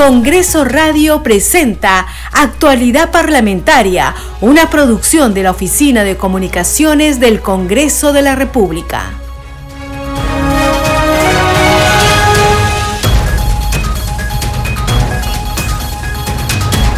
Congreso Radio presenta Actualidad Parlamentaria, una producción de la Oficina de Comunicaciones del Congreso de la República.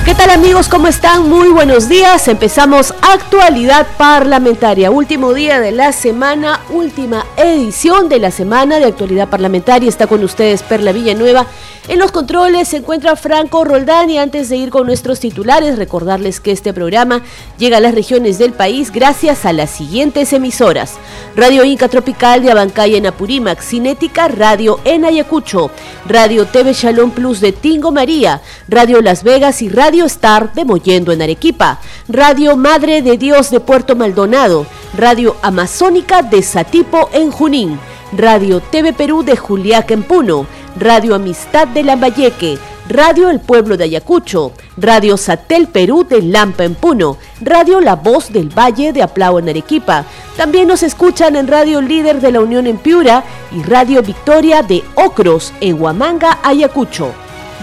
¿Qué tal amigos? ¿Cómo están? Muy buenos días. Empezamos actualidad parlamentaria. Último día de la semana, última edición de la semana de actualidad parlamentaria. Está con ustedes Perla Villanueva. En los controles se encuentra Franco Roldán y antes de ir con nuestros titulares, recordarles que este programa llega a las regiones del país gracias a las siguientes emisoras. Radio Inca Tropical de Abancaya en Apurímac, Cinética Radio en Ayacucho, Radio TV Shalom Plus de Tingo María, Radio Las Vegas y Radio Star de Mollendo en Arequipa, Radio Madre de Dios de Puerto Maldonado, Radio Amazónica de Satipo en Junín, Radio TV Perú de Juliaca en Puno, Radio Amistad de Lambayeque, Radio El Pueblo de Ayacucho, Radio Satel Perú de Lampa en Puno, Radio La Voz del Valle de Aplao en Arequipa. También nos escuchan en Radio Líder de la Unión en Piura y Radio Victoria de Ocros en Huamanga, Ayacucho.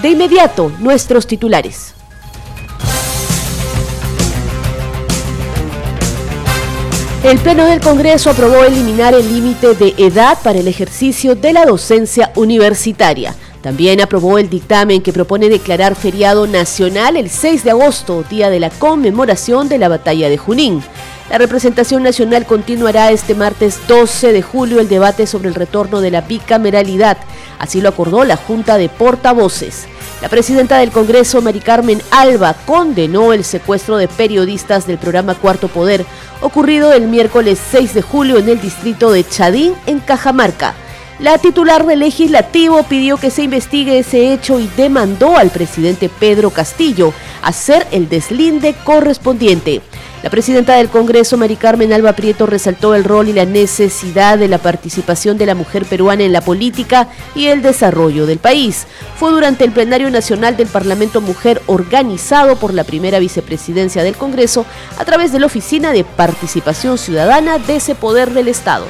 De inmediato, nuestros titulares. El Pleno del Congreso aprobó eliminar el límite de edad para el ejercicio de la docencia universitaria. También aprobó el dictamen que propone declarar feriado nacional el 6 de agosto, día de la conmemoración de la batalla de Junín. La representación nacional continuará este martes 12 de julio el debate sobre el retorno de la bicameralidad. Así lo acordó la Junta de Portavoces. La presidenta del Congreso, Mari Carmen Alba, condenó el secuestro de periodistas del programa Cuarto Poder, ocurrido el miércoles 6 de julio en el distrito de Chadín, en Cajamarca. La titular del legislativo pidió que se investigue ese hecho y demandó al presidente Pedro Castillo hacer el deslinde correspondiente. La presidenta del Congreso, Mari Carmen Alba Prieto, resaltó el rol y la necesidad de la participación de la mujer peruana en la política y el desarrollo del país. Fue durante el plenario nacional del Parlamento Mujer organizado por la primera vicepresidencia del Congreso a través de la Oficina de Participación Ciudadana de ese poder del Estado.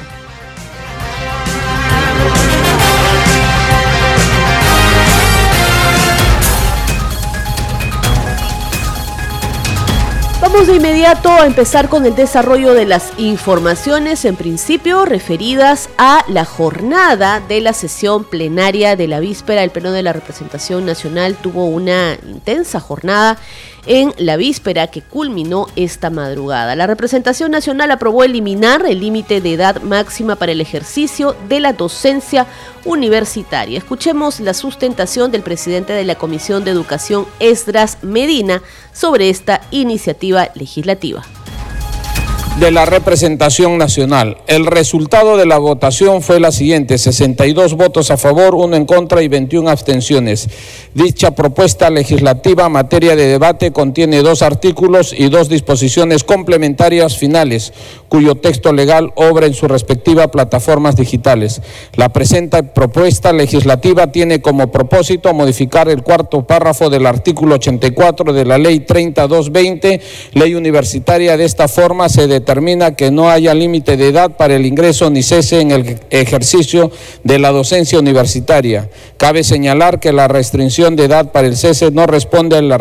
Vamos de inmediato a empezar con el desarrollo de las informaciones, en principio referidas a la jornada de la sesión plenaria de la víspera. El Pleno de la Representación Nacional tuvo una intensa jornada en la víspera que culminó esta madrugada. La representación nacional aprobó eliminar el límite de edad máxima para el ejercicio de la docencia universitaria. Escuchemos la sustentación del presidente de la Comisión de Educación, Esdras Medina, sobre esta iniciativa legislativa de la representación nacional. El resultado de la votación fue la siguiente, 62 votos a favor, 1 en contra y 21 abstenciones. Dicha propuesta legislativa en materia de debate contiene dos artículos y dos disposiciones complementarias finales, cuyo texto legal obra en sus respectivas plataformas digitales. La presente propuesta legislativa tiene como propósito modificar el cuarto párrafo del artículo 84 de la Ley 3220, Ley Universitaria. De esta forma se determina que no haya límite de edad para el ingreso ni cese en el ejercicio de la docencia universitaria. Cabe señalar que la restricción de edad para el cese no responde a la,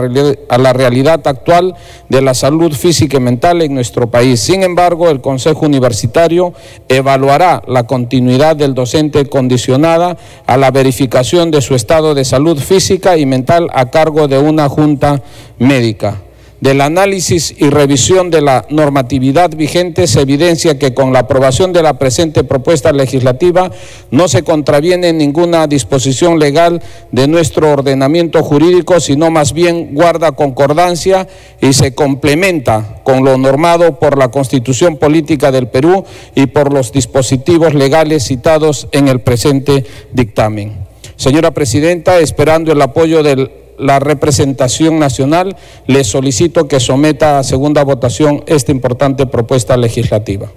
a la realidad actual de la salud física y mental en nuestro país. Sin embargo, el Consejo Universitario evaluará la continuidad del docente condicionada a la verificación de su estado de salud física y mental a cargo de una junta médica. Del análisis y revisión de la normatividad vigente se evidencia que con la aprobación de la presente propuesta legislativa no se contraviene ninguna disposición legal de nuestro ordenamiento jurídico, sino más bien guarda concordancia y se complementa con lo normado por la Constitución Política del Perú y por los dispositivos legales citados en el presente dictamen. Señora Presidenta, esperando el apoyo del la representación nacional, le solicito que someta a segunda votación esta importante propuesta legislativa.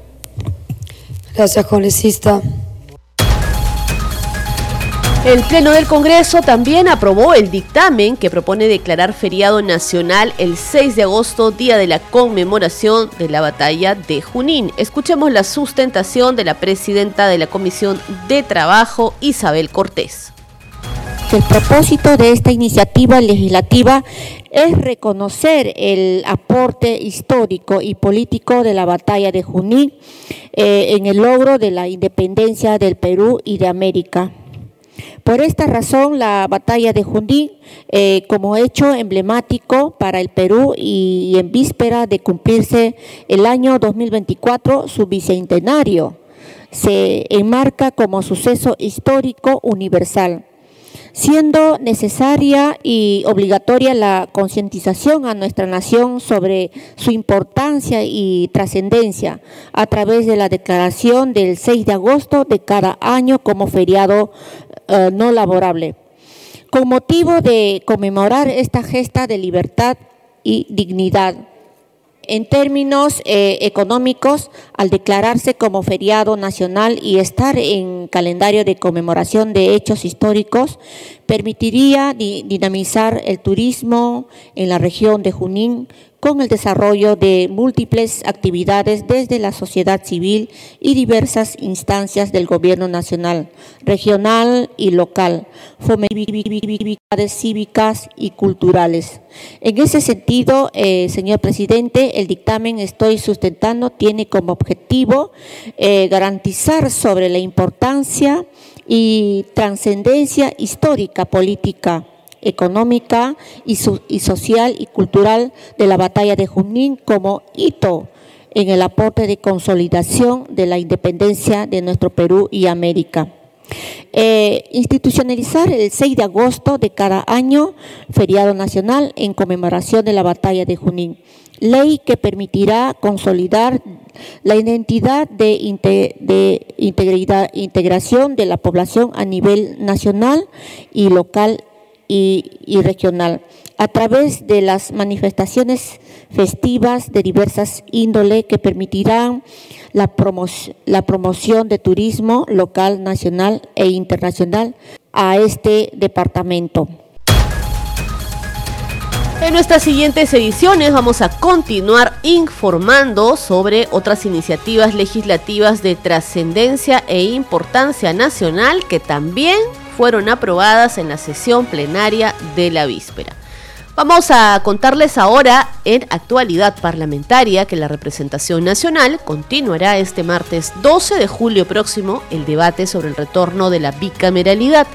Gracias, congresista. El Pleno del Congreso también aprobó el dictamen que propone declarar feriado nacional el 6 de agosto, día de la conmemoración de la batalla de Junín. Escuchemos la sustentación de la presidenta de la Comisión de Trabajo, Isabel Cortés el propósito de esta iniciativa legislativa es reconocer el aporte histórico y político de la batalla de Junín eh, en el logro de la independencia del Perú y de América. Por esta razón, la batalla de Junín, eh, como hecho emblemático para el Perú y en víspera de cumplirse el año 2024, su bicentenario, se enmarca como suceso histórico universal siendo necesaria y obligatoria la concientización a nuestra nación sobre su importancia y trascendencia a través de la declaración del 6 de agosto de cada año como feriado eh, no laborable. Con motivo de conmemorar esta gesta de libertad y dignidad, en términos eh, económicos, al declararse como feriado nacional y estar en calendario de conmemoración de hechos históricos, permitiría dinamizar el turismo en la región de Junín con el desarrollo de múltiples actividades desde la sociedad civil y diversas instancias del gobierno nacional, regional y local, fomentades cívicas y culturales. En ese sentido, eh, señor presidente, el dictamen Estoy sustentando tiene como objetivo eh, garantizar sobre la importancia y trascendencia histórica, política, económica y, y, social y cultural de la batalla de Junín como hito en el aporte de consolidación de la independencia de nuestro Perú y América. Eh, institucionalizar el 6 de agosto de cada año, feriado nacional, en conmemoración de la batalla de Junín. Ley que permitirá consolidar la identidad de, de integridad, integración de la población a nivel nacional y local y, regional a través de las manifestaciones festivas de diversas índole que permitirán la, promo la, promoción de turismo local, nacional e internacional a este departamento. En nuestras siguientes ediciones vamos a continuar informando sobre otras iniciativas legislativas de trascendencia e importancia nacional que también fueron aprobadas en la sesión plenaria de la víspera. Vamos a contarles ahora en actualidad parlamentaria que la representación nacional continuará este martes 12 de julio próximo el debate sobre el retorno de la bicameralidad.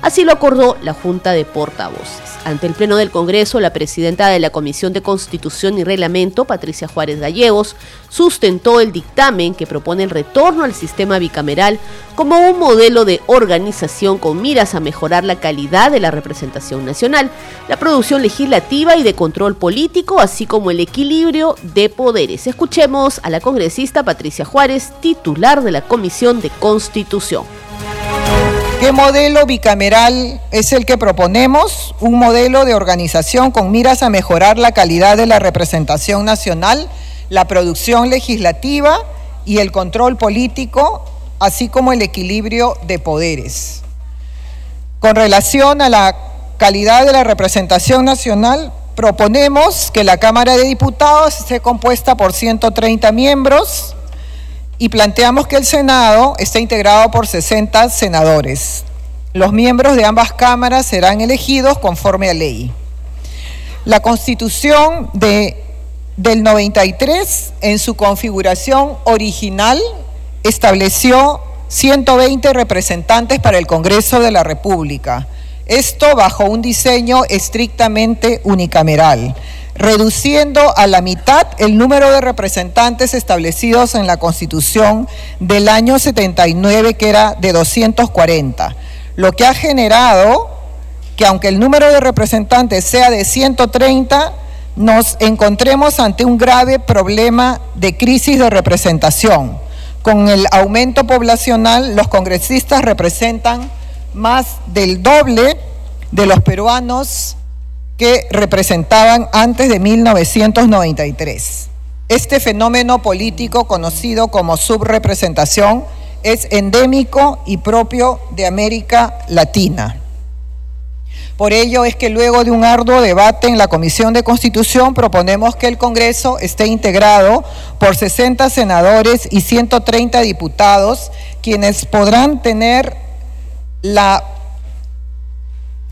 Así lo acordó la Junta de Portavoces. Ante el Pleno del Congreso, la presidenta de la Comisión de Constitución y Reglamento, Patricia Juárez Gallegos, sustentó el dictamen que propone el retorno al sistema bicameral como un modelo de organización con miras a mejorar la calidad de la representación nacional, la producción legislativa y de control político, así como el equilibrio de poderes. Escuchemos a la congresista Patricia Juárez, titular de la Comisión de Constitución. ¿Qué modelo bicameral es el que proponemos? Un modelo de organización con miras a mejorar la calidad de la representación nacional, la producción legislativa y el control político, así como el equilibrio de poderes. Con relación a la calidad de la representación nacional, proponemos que la Cámara de Diputados esté compuesta por 130 miembros, y planteamos que el Senado está integrado por 60 senadores. Los miembros de ambas cámaras serán elegidos conforme a ley. La constitución de, del 93, en su configuración original, estableció 120 representantes para el Congreso de la República. Esto bajo un diseño estrictamente unicameral reduciendo a la mitad el número de representantes establecidos en la Constitución del año 79, que era de 240, lo que ha generado que aunque el número de representantes sea de 130, nos encontremos ante un grave problema de crisis de representación. Con el aumento poblacional, los congresistas representan más del doble de los peruanos que representaban antes de 1993. Este fenómeno político conocido como subrepresentación es endémico y propio de América Latina. Por ello es que luego de un arduo debate en la Comisión de Constitución proponemos que el Congreso esté integrado por 60 senadores y 130 diputados, quienes podrán tener la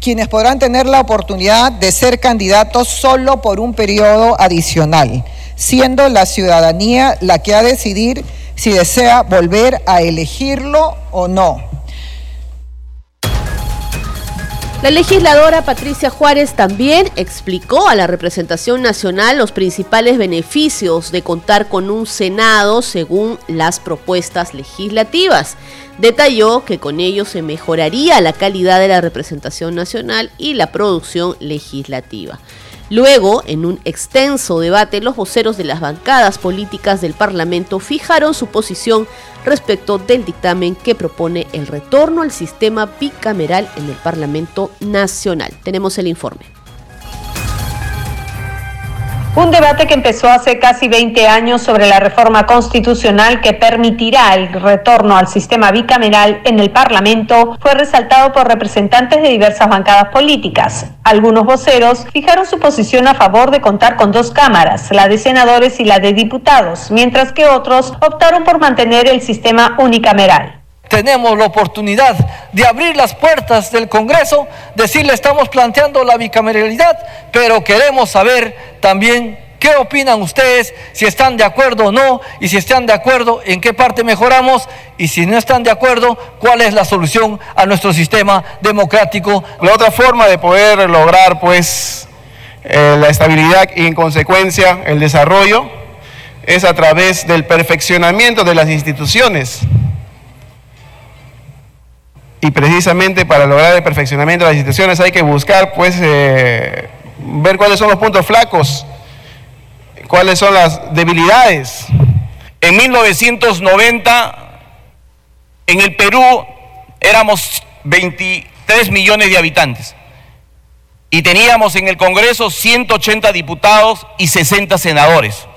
quienes podrán tener la oportunidad de ser candidatos solo por un periodo adicional, siendo la ciudadanía la que ha de decidir si desea volver a elegirlo o no. La legisladora Patricia Juárez también explicó a la representación nacional los principales beneficios de contar con un Senado según las propuestas legislativas. Detalló que con ello se mejoraría la calidad de la representación nacional y la producción legislativa. Luego, en un extenso debate, los voceros de las bancadas políticas del Parlamento fijaron su posición respecto del dictamen que propone el retorno al sistema bicameral en el Parlamento Nacional. Tenemos el informe. Un debate que empezó hace casi 20 años sobre la reforma constitucional que permitirá el retorno al sistema bicameral en el Parlamento fue resaltado por representantes de diversas bancadas políticas. Algunos voceros fijaron su posición a favor de contar con dos cámaras, la de senadores y la de diputados, mientras que otros optaron por mantener el sistema unicameral tenemos la oportunidad de abrir las puertas del Congreso, decirle estamos planteando la bicameralidad, pero queremos saber también qué opinan ustedes, si están de acuerdo o no, y si están de acuerdo, en qué parte mejoramos, y si no están de acuerdo, cuál es la solución a nuestro sistema democrático. La otra forma de poder lograr pues eh, la estabilidad y en consecuencia el desarrollo es a través del perfeccionamiento de las instituciones y precisamente para lograr el perfeccionamiento de las instituciones hay que buscar, pues, eh, ver cuáles son los puntos flacos, cuáles son las debilidades. En 1990, en el Perú éramos 23 millones de habitantes y teníamos en el Congreso 180 diputados y 60 senadores.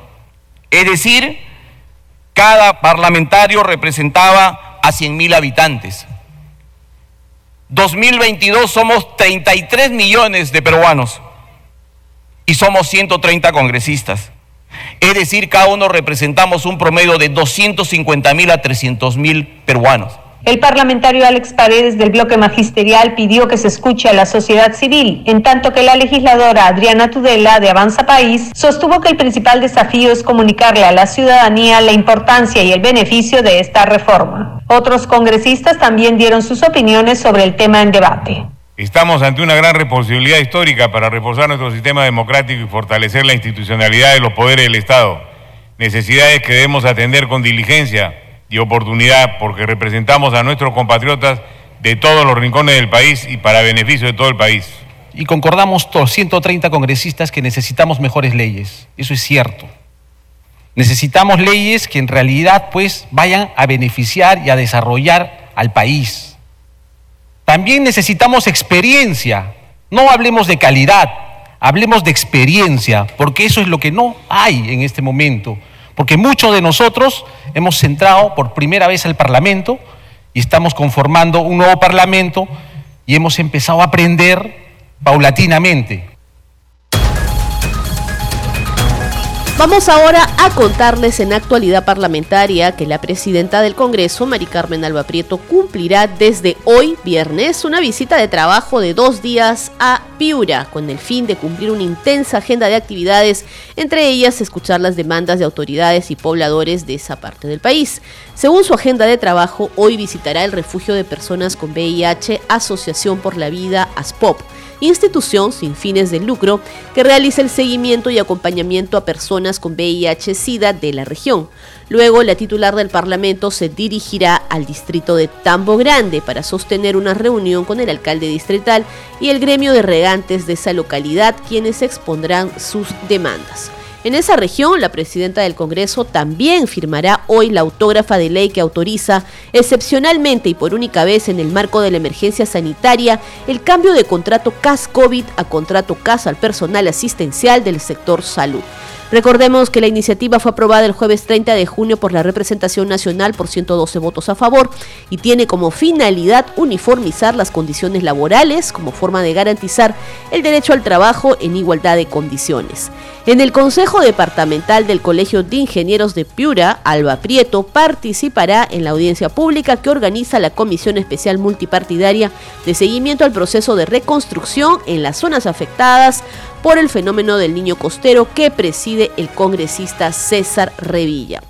Es decir, cada parlamentario representaba a 100 mil habitantes. 2022 somos 33 millones de peruanos y somos 130 congresistas. Es decir, cada uno representamos un promedio de 250 mil a 300 mil peruanos. El parlamentario Alex Paredes del bloque magisterial pidió que se escuche a la sociedad civil, en tanto que la legisladora Adriana Tudela de Avanza País sostuvo que el principal desafío es comunicarle a la ciudadanía la importancia y el beneficio de esta reforma. Otros congresistas también dieron sus opiniones sobre el tema en debate. Estamos ante una gran responsabilidad histórica para reforzar nuestro sistema democrático y fortalecer la institucionalidad de los poderes del Estado. Necesidades que debemos atender con diligencia y oportunidad porque representamos a nuestros compatriotas de todos los rincones del país y para beneficio de todo el país. Y concordamos todos, 130 congresistas, que necesitamos mejores leyes. Eso es cierto. Necesitamos leyes que en realidad pues vayan a beneficiar y a desarrollar al país. También necesitamos experiencia. No hablemos de calidad, hablemos de experiencia, porque eso es lo que no hay en este momento. Porque muchos de nosotros hemos centrado por primera vez al Parlamento y estamos conformando un nuevo Parlamento y hemos empezado a aprender paulatinamente. Vamos ahora a contarles en actualidad parlamentaria que la presidenta del Congreso, Mari Carmen Alba Prieto, cumplirá desde hoy, viernes, una visita de trabajo de dos días a Piura, con el fin de cumplir una intensa agenda de actividades, entre ellas escuchar las demandas de autoridades y pobladores de esa parte del país. Según su agenda de trabajo, hoy visitará el refugio de personas con VIH, Asociación por la Vida, ASPOP institución sin fines de lucro que realiza el seguimiento y acompañamiento a personas con VIH-Sida de la región. Luego, la titular del Parlamento se dirigirá al distrito de Tambo Grande para sostener una reunión con el alcalde distrital y el gremio de regantes de esa localidad, quienes expondrán sus demandas. En esa región, la presidenta del Congreso también firmará hoy la autógrafa de ley que autoriza, excepcionalmente y por única vez en el marco de la emergencia sanitaria, el cambio de contrato CAS-COVID a contrato CAS al personal asistencial del sector salud. Recordemos que la iniciativa fue aprobada el jueves 30 de junio por la representación nacional por 112 votos a favor y tiene como finalidad uniformizar las condiciones laborales como forma de garantizar el derecho al trabajo en igualdad de condiciones. En el Consejo Departamental del Colegio de Ingenieros de Piura, Alba Prieto participará en la audiencia pública que organiza la Comisión Especial Multipartidaria de Seguimiento al Proceso de Reconstrucción en las zonas afectadas por el fenómeno del niño costero que preside el congresista César Revilla.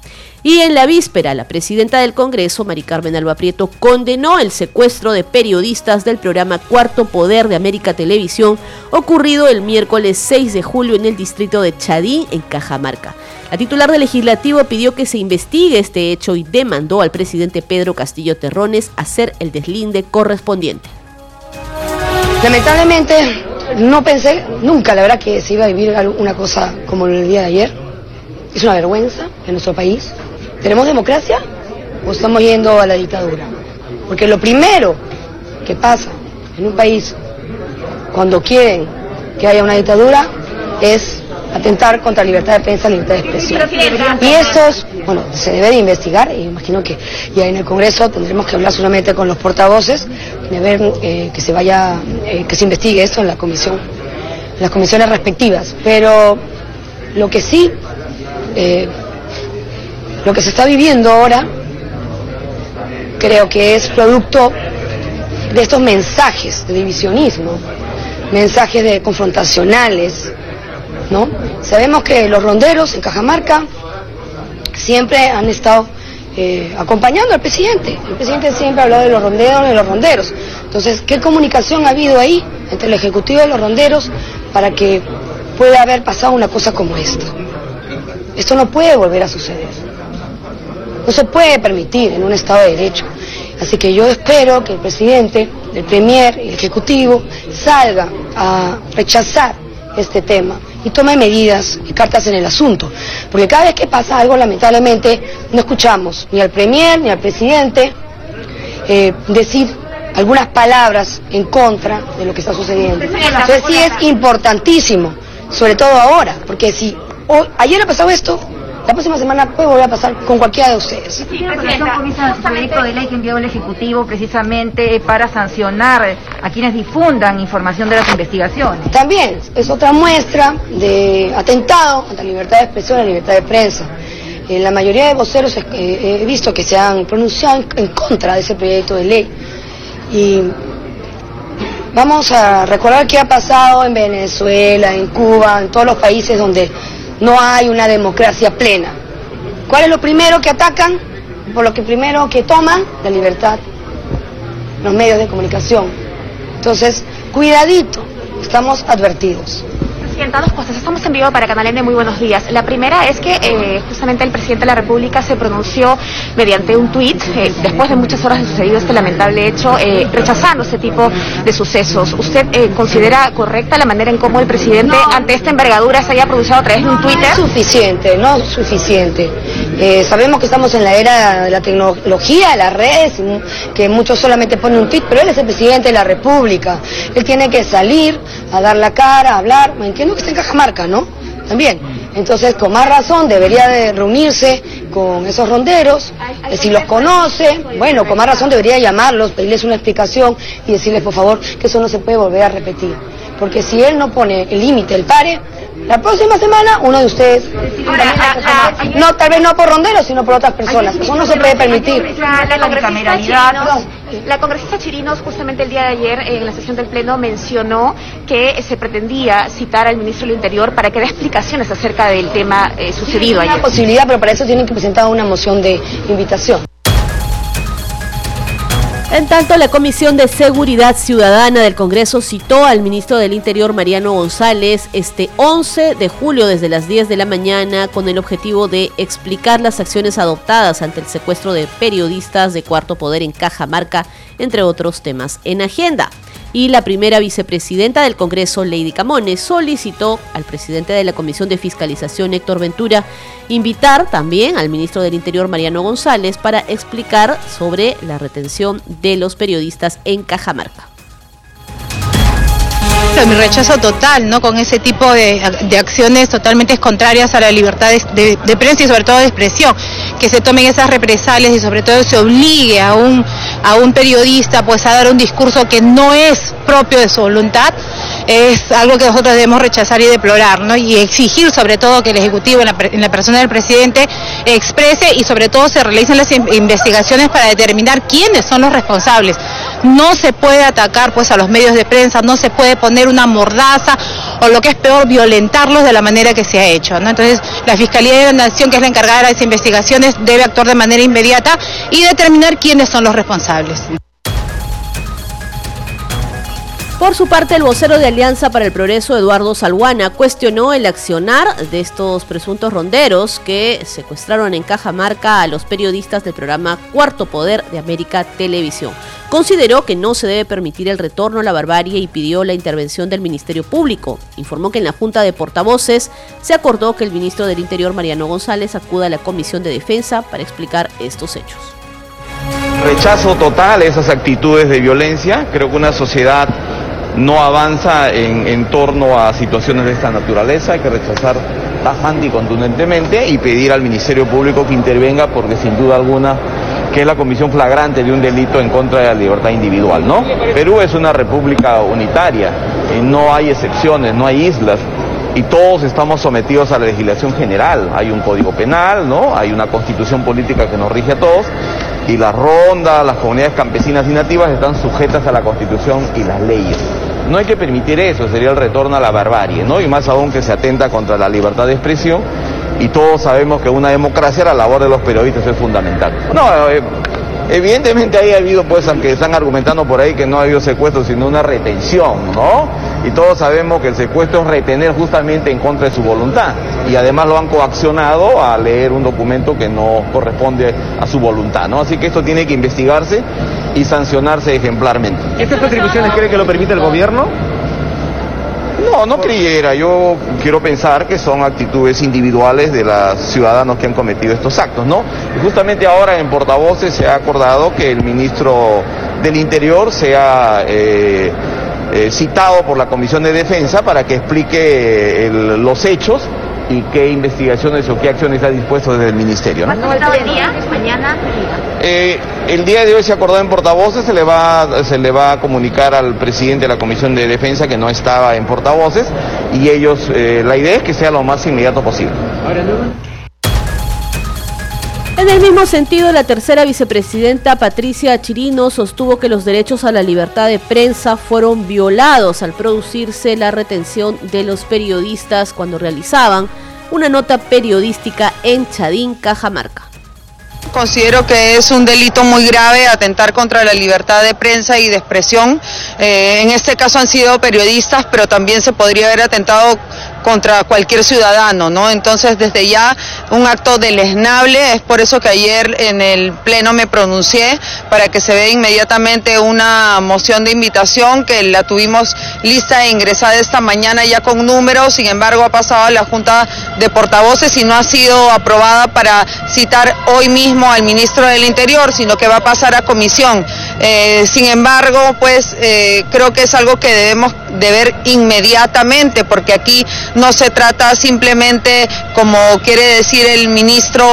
Y en la víspera, la presidenta del Congreso, Mari Carmen Alba Prieto, condenó el secuestro de periodistas del programa Cuarto Poder de América Televisión, ocurrido el miércoles 6 de julio en el distrito de Chadí, en Cajamarca. La titular del legislativo pidió que se investigue este hecho y demandó al presidente Pedro Castillo Terrones hacer el deslinde correspondiente. Lamentablemente, no pensé nunca, la verdad, que se iba a vivir una cosa como el día de ayer. Es una vergüenza en nuestro país. ¿Tenemos democracia o estamos yendo a la dictadura? Porque lo primero que pasa en un país cuando quieren que haya una dictadura es atentar contra libertad de prensa, libertad de expresión. Y esto es, bueno, se debe de investigar, y imagino que ya en el Congreso tendremos que hablar solamente con los portavoces, de ver eh, que se vaya, eh, que se investigue esto en la comisión, en las comisiones respectivas. Pero lo que sí, eh, lo que se está viviendo ahora, creo que es producto de estos mensajes de divisionismo, mensajes de confrontacionales, ¿no? Sabemos que los ronderos en Cajamarca siempre han estado eh, acompañando al presidente. El presidente siempre ha hablado de los ronderos de los ronderos. Entonces, ¿qué comunicación ha habido ahí entre el Ejecutivo y los ronderos para que pueda haber pasado una cosa como esta? Esto no puede volver a suceder. No se puede permitir en un Estado de Derecho. Así que yo espero que el presidente, el Premier el Ejecutivo salga a rechazar este tema y tome medidas y cartas en el asunto. Porque cada vez que pasa algo, lamentablemente, no escuchamos ni al Premier ni al presidente eh, decir algunas palabras en contra de lo que está sucediendo. Entonces sí es importantísimo, sobre todo ahora, porque si ayer ha pasado esto, la próxima semana puede volver a pasar con cualquiera de ustedes. Sí, Presidenta, un proyecto de ley que envió el Ejecutivo precisamente para sancionar a quienes difundan información de las investigaciones. También es otra muestra de atentado a la libertad de expresión, a la libertad de prensa. En eh, la mayoría de voceros eh, he visto que se han pronunciado en contra de ese proyecto de ley. Y vamos a recordar qué ha pasado en Venezuela, en Cuba, en todos los países donde no hay una democracia plena. ¿Cuál es lo primero que atacan? Por lo que primero que toman, la libertad, los medios de comunicación. Entonces, cuidadito, estamos advertidos dos cosas. Estamos en vivo para Canal N. Muy buenos días. La primera es que eh, justamente el presidente de la República se pronunció mediante un tuit, eh, después de muchas horas de sucedido este lamentable hecho, eh, rechazando este tipo de sucesos. ¿Usted considera correcta la manera en cómo el presidente, ante esta envergadura, se haya pronunciado a través de un Twitter? No suficiente, no suficiente. sabemos que estamos en la era de la tecnología, de las redes, que muchos solamente ponen un tuit, pero él es el presidente de la República. Él tiene que salir a dar la cara, a hablar. ¿Entiendo? que está en Cajamarca, ¿no? También. Entonces, con más razón, debería de reunirse con esos ronderos, si los conoce, bueno, con más razón debería llamarlos, pedirles una explicación y decirles, por favor, que eso no se puede volver a repetir. Porque si él no pone el límite, el pare, la próxima semana uno de ustedes, no, tal vez no por ronderos, sino por otras personas. Eso no se puede permitir. La congresista Chirinos justamente el día de ayer en la sesión del Pleno mencionó que se pretendía citar al ministro del Interior para que dé explicaciones acerca del tema eh, sucedido ayer. Hay una posibilidad, pero para eso tienen que presentar una moción de invitación. En tanto, la Comisión de Seguridad Ciudadana del Congreso citó al ministro del Interior, Mariano González, este 11 de julio desde las 10 de la mañana con el objetivo de explicar las acciones adoptadas ante el secuestro de periodistas de Cuarto Poder en Cajamarca, entre otros temas en agenda. Y la primera vicepresidenta del Congreso, Lady Camones, solicitó al presidente de la Comisión de Fiscalización, Héctor Ventura, invitar también al ministro del Interior, Mariano González, para explicar sobre la retención de los periodistas en Cajamarca. Mi rechazo total, ¿no? Con ese tipo de, acciones totalmente contrarias a la libertad de, prensa y sobre todo de expresión, que se tomen esas represalias y sobre todo se obligue a un, a un periodista pues a dar un discurso que no es propio de su voluntad, es algo que nosotros debemos rechazar y deplorar, ¿no? Y exigir sobre todo que el Ejecutivo, en la, en la persona del presidente, exprese y sobre todo se realicen las investigaciones para determinar quiénes son los responsables. No se puede atacar pues a los medios de prensa, no se puede poner una mordaza o lo que es peor, violentarlos de la manera que se ha hecho. Entonces, la Fiscalía de la Nación, que es la encargada de las investigaciones, debe actuar de manera inmediata y determinar quiénes son los responsables. Por su parte, el vocero de Alianza para el Progreso, Eduardo Salguana, cuestionó el accionar de estos presuntos ronderos que secuestraron en Cajamarca a los periodistas del programa Cuarto Poder de América Televisión. Consideró que no se debe permitir el retorno a la barbarie y pidió la intervención del Ministerio Público. Informó que en la Junta de Portavoces se acordó que el ministro del Interior, Mariano González, acuda a la Comisión de Defensa para explicar estos hechos. Rechazo total esas actitudes de violencia. Creo que una sociedad no avanza en, torno a situaciones de esta naturaleza, hay que rechazar tajante y contundentemente y pedir al Ministerio Público que intervenga porque sin duda alguna que es la comisión flagrante de un delito en contra de la libertad individual, ¿no? Perú es una república unitaria, y no hay excepciones, no hay islas y todos estamos sometidos a la legislación general. Hay un código penal, ¿no? Hay una constitución política que nos rige a todos y las rondas, las comunidades campesinas y nativas están sujetas a la constitución y las leyes. No hay que permitir eso, sería el retorno a la barbarie, ¿no? Y más aún que se atenta contra la libertad de expresión y todos sabemos que una democracia la labor de los periodistas es fundamental. No, eh, evidentemente ahí ha habido, pues, aunque están argumentando por ahí que no ha habido secuestro, sino una retención, ¿no? Y todos sabemos que el secuestro es retener justamente en contra de su voluntad. Y además lo han coaccionado a leer un documento que no corresponde a su voluntad, ¿no? Así que esto tiene que investigarse y sancionarse ejemplarmente. ¿Estas atribuciones cree que lo permite el gobierno? No, no creyera. Yo quiero pensar que son actitudes individuales de los ciudadanos que han cometido estos actos, ¿no? Justamente ahora en portavoces se ha acordado que el ministro del Interior sea eh, eh, citado por la Comisión de Defensa para que explique los hechos y qué investigaciones o qué acciones ha dispuesto desde el Ministerio. ¿no? el día? ¿Mañana? Eh, el día de hoy se acordó en portavoces, se le, va, se le va a comunicar al presidente de la Comisión de Defensa que no estaba en portavoces y ellos, eh, la idea es que sea lo más inmediato posible. En el mismo sentido, la tercera vicepresidenta Patricia Chirino sostuvo que los derechos a la libertad de prensa fueron violados al producirse la retención de los periodistas cuando realizaban una nota periodística en Chadín, Cajamarca. Considero que es un delito muy grave atentar contra la libertad de prensa y de expresión. Eh, en este caso han sido periodistas, pero también se podría haber atentado contra cualquier ciudadano, ¿no? Entonces, desde ya, un acto deleznable, es por eso que ayer en el Pleno me pronuncié para que se vea inmediatamente una moción de invitación que la tuvimos lista e ingresada esta mañana ya con números, sin embargo ha pasado a la Junta de Portavoces y no ha sido aprobada para citar hoy mismo al ministro del Interior, sino que va a pasar a comisión. Eh, sin embargo, pues eh, creo que es algo que debemos de ver inmediatamente, porque aquí no se trata simplemente, como quiere decir el ministro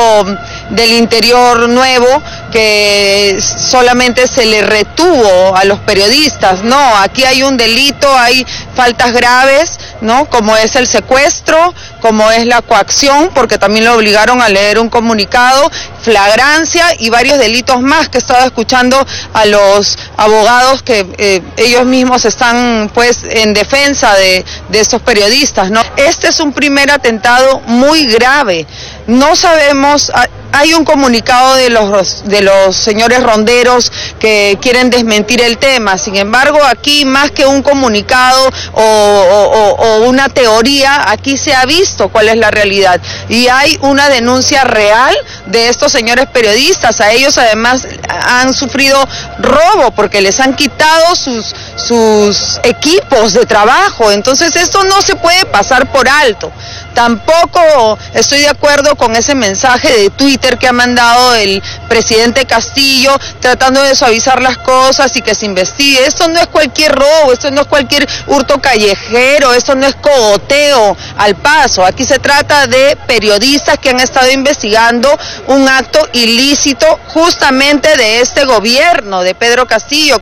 del Interior nuevo, que solamente se le retuvo a los periodistas. No, aquí hay un delito, hay faltas graves, ¿no? Como es el secuestro, como es la coacción, porque también lo obligaron a leer un comunicado, flagrancia y varios delitos más que estaba escuchando a los abogados que eh, ellos mismos están pues en defensa de, de estos periodistas, ¿no? Este es un primer atentado muy grave. No sabemos, hay un comunicado de los, de los señores ronderos que quieren desmentir el tema, sin embargo aquí más que un comunicado o, una teoría, aquí se ha visto cuál es la realidad. Y hay una denuncia real de estos señores periodistas, a ellos además han sufrido robo porque les han quitado sus, sus equipos de trabajo, entonces esto no se puede pasar por alto. Tampoco estoy de acuerdo con ese mensaje de Twitter que ha mandado el presidente Castillo tratando de suavizar las cosas y que se investigue. Esto no es cualquier robo, esto no es cualquier hurto callejero, esto no es cogoteo al paso. Aquí se trata de periodistas que han estado investigando un acto ilícito justamente de este gobierno, de Pedro Castillo.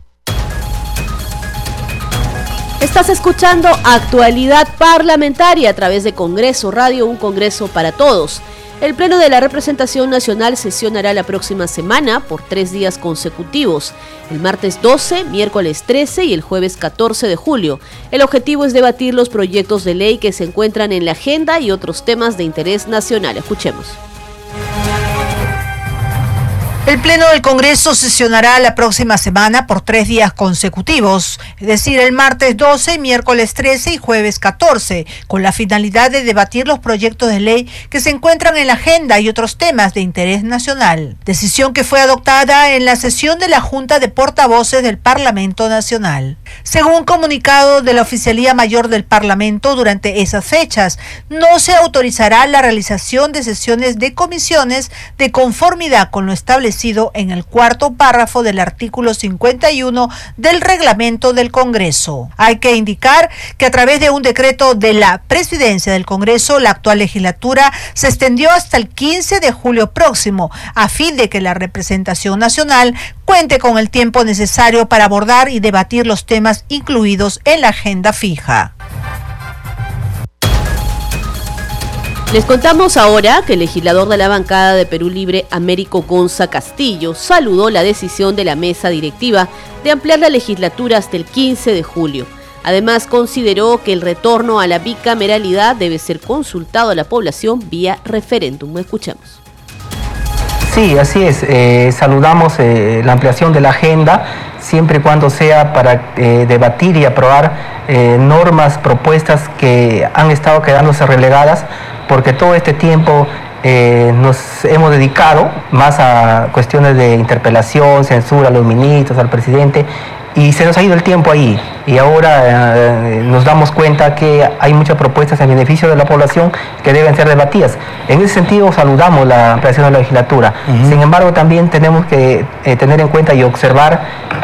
Estás escuchando Actualidad Parlamentaria a través de Congreso Radio, un Congreso para todos. El Pleno de la Representación Nacional sesionará la próxima semana por tres días consecutivos, el martes 12, miércoles 13 y el jueves 14 de julio. El objetivo es debatir los proyectos de ley que se encuentran en la agenda y otros temas de interés nacional. Escuchemos. El Pleno del Congreso sesionará la próxima semana por tres días consecutivos, es decir, el martes 12, miércoles 13 y jueves 14, con la finalidad de debatir los proyectos de ley que se encuentran en la agenda y otros temas de interés nacional. Decisión que fue adoptada en la sesión de la Junta de Portavoces del Parlamento Nacional. Según comunicado de la Oficialía Mayor del Parlamento, durante esas fechas no se autorizará la realización de sesiones de comisiones de conformidad con lo establecido en el cuarto párrafo del artículo 51 del reglamento del Congreso. Hay que indicar que a través de un decreto de la presidencia del Congreso, la actual legislatura se extendió hasta el 15 de julio próximo, a fin de que la representación nacional cuente con el tiempo necesario para abordar y debatir los temas incluidos en la agenda fija. Les contamos ahora que el legislador de la bancada de Perú Libre, Américo Gonza Castillo, saludó la decisión de la mesa directiva de ampliar la legislatura hasta el 15 de julio. Además, consideró que el retorno a la bicameralidad debe ser consultado a la población vía referéndum. Escuchemos. Sí, así es. Eh, saludamos eh, la ampliación de la agenda, siempre y cuando sea para eh, debatir y aprobar normas, propuestas que han estado quedándose relegadas porque todo este tiempo eh, nos hemos dedicado más a cuestiones de interpelación, censura a los ministros, al presidente, y se nos ha ido el tiempo ahí y ahora eh, nos damos cuenta que hay muchas propuestas en beneficio de la población que deben ser debatidas. En ese sentido saludamos la ampliación de la legislatura. Sin embargo, también tenemos que eh, tener en cuenta y observar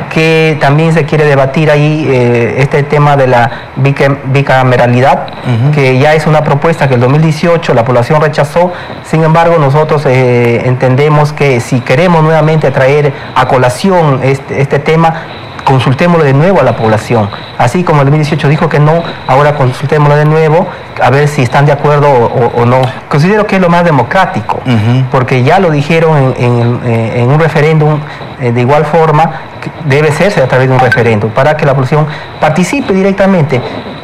que también se quiere debatir ahí eh, este tema de la bicameralidad, que ya es una propuesta que el 2018 la población rechazó. Sin embargo, nosotros entendemos que si queremos nuevamente traer a colación este, este tema, consultémoslo de nuevo a la población. Así como el 2018 dijo que no, ahora consultémoslo de nuevo a ver si están de acuerdo o, no. Considero que es lo más democrático, porque ya lo dijeron en, en un referéndum eh, de igual forma, debe serse a través de un referéndum, para que la población participe directamente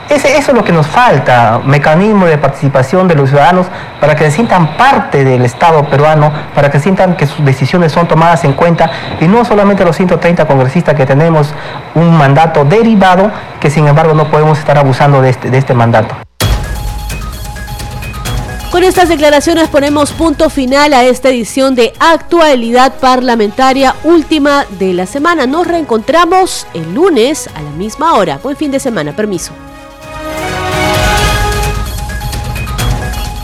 eso es lo que nos falta, mecanismo de participación de los ciudadanos para que se sientan parte del Estado peruano, para que sientan que sus decisiones son tomadas en cuenta y no solamente los 130 congresistas que tenemos un mandato derivado, que sin embargo no podemos estar abusando de este, de este mandato. Con estas declaraciones ponemos punto final a esta edición de Actualidad Parlamentaria última de la semana. Nos reencontramos el lunes a la misma hora. Buen fin de semana, permiso.